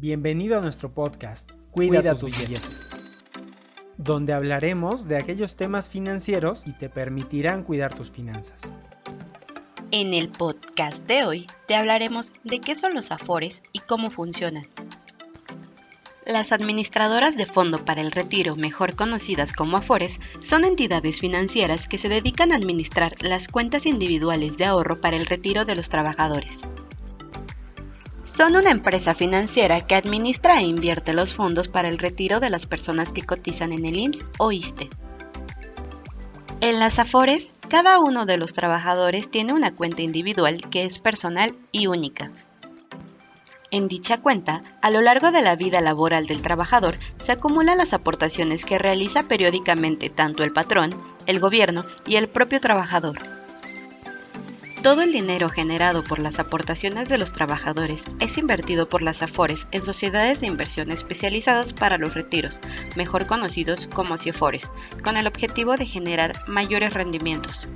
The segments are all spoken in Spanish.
Bienvenido a nuestro podcast Cuida, tus, billetes, donde hablaremos de aquellos temas financieros y te permitirán cuidar tus finanzas. En el podcast de hoy te hablaremos de qué son los afores y cómo funcionan. Las administradoras de fondo para el retiro, mejor conocidas como afores, son entidades financieras que se dedican a administrar las cuentas individuales de ahorro para el retiro de los trabajadores. Son una empresa financiera que administra e invierte los fondos para el retiro de las personas que cotizan en el IMSS o ISTE. En las Afores, cada uno de los trabajadores tiene una cuenta individual que es personal y única. En dicha cuenta, a lo largo de la vida laboral del trabajador, se acumulan las aportaciones que realiza periódicamente tanto el patrón, el gobierno y el propio trabajador. Todo el dinero generado por las aportaciones de los trabajadores es invertido por las AFORES en sociedades de inversión especializadas para los retiros, mejor conocidos como CIFORES, con el objetivo de generar mayores rendimientos.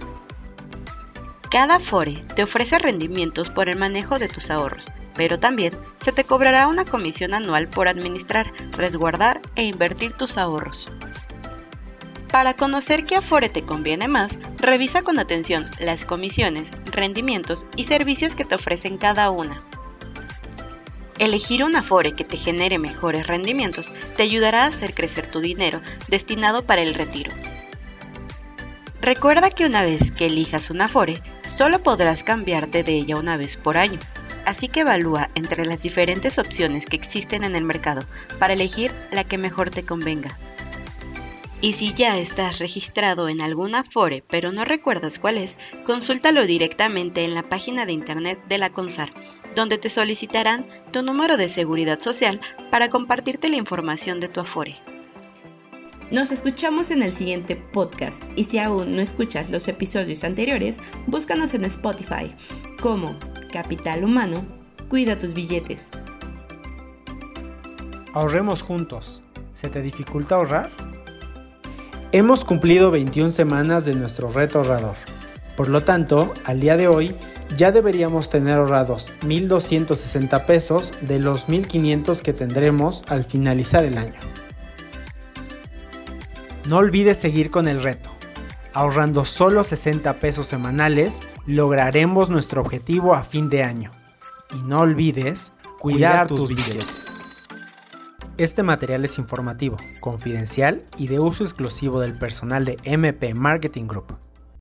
Cada AFORE te ofrece rendimientos por el manejo de tus ahorros, pero también se te cobrará una comisión anual por administrar, resguardar e invertir tus ahorros. Para conocer qué Afore te conviene más, revisa con atención las comisiones, rendimientos y servicios que te ofrecen cada una. Elegir un Afore que te genere mejores rendimientos te ayudará a hacer crecer tu dinero destinado para el retiro. Recuerda que una vez que elijas un Afore, solo podrás cambiarte de ella una vez por año. Así que evalúa entre las diferentes opciones que existen en el mercado para elegir la que mejor te convenga. Y si ya estás registrado en alguna Afore pero no recuerdas cuál es, consúltalo directamente en la página de internet de la CONSAR, donde te solicitarán tu número de seguridad social para compartirte la información de tu Afore. Nos escuchamos en el siguiente podcast y si aún no escuchas los episodios anteriores, búscanos en Spotify como Capital Humano, cuida tus billetes. Ahorremos juntos. ¿Se te dificulta ahorrar? Hemos cumplido 21 semanas de nuestro reto ahorrador. Por lo tanto, al día de hoy ya deberíamos tener ahorrados 1.260 pesos de los 1.500 que tendremos al finalizar el año. No olvides seguir con el reto. Ahorrando solo 60 pesos semanales, lograremos nuestro objetivo a fin de año. Y no olvides cuidar, tus, billetes. Este material es informativo, confidencial y de uso exclusivo del personal de MP Marketing Group.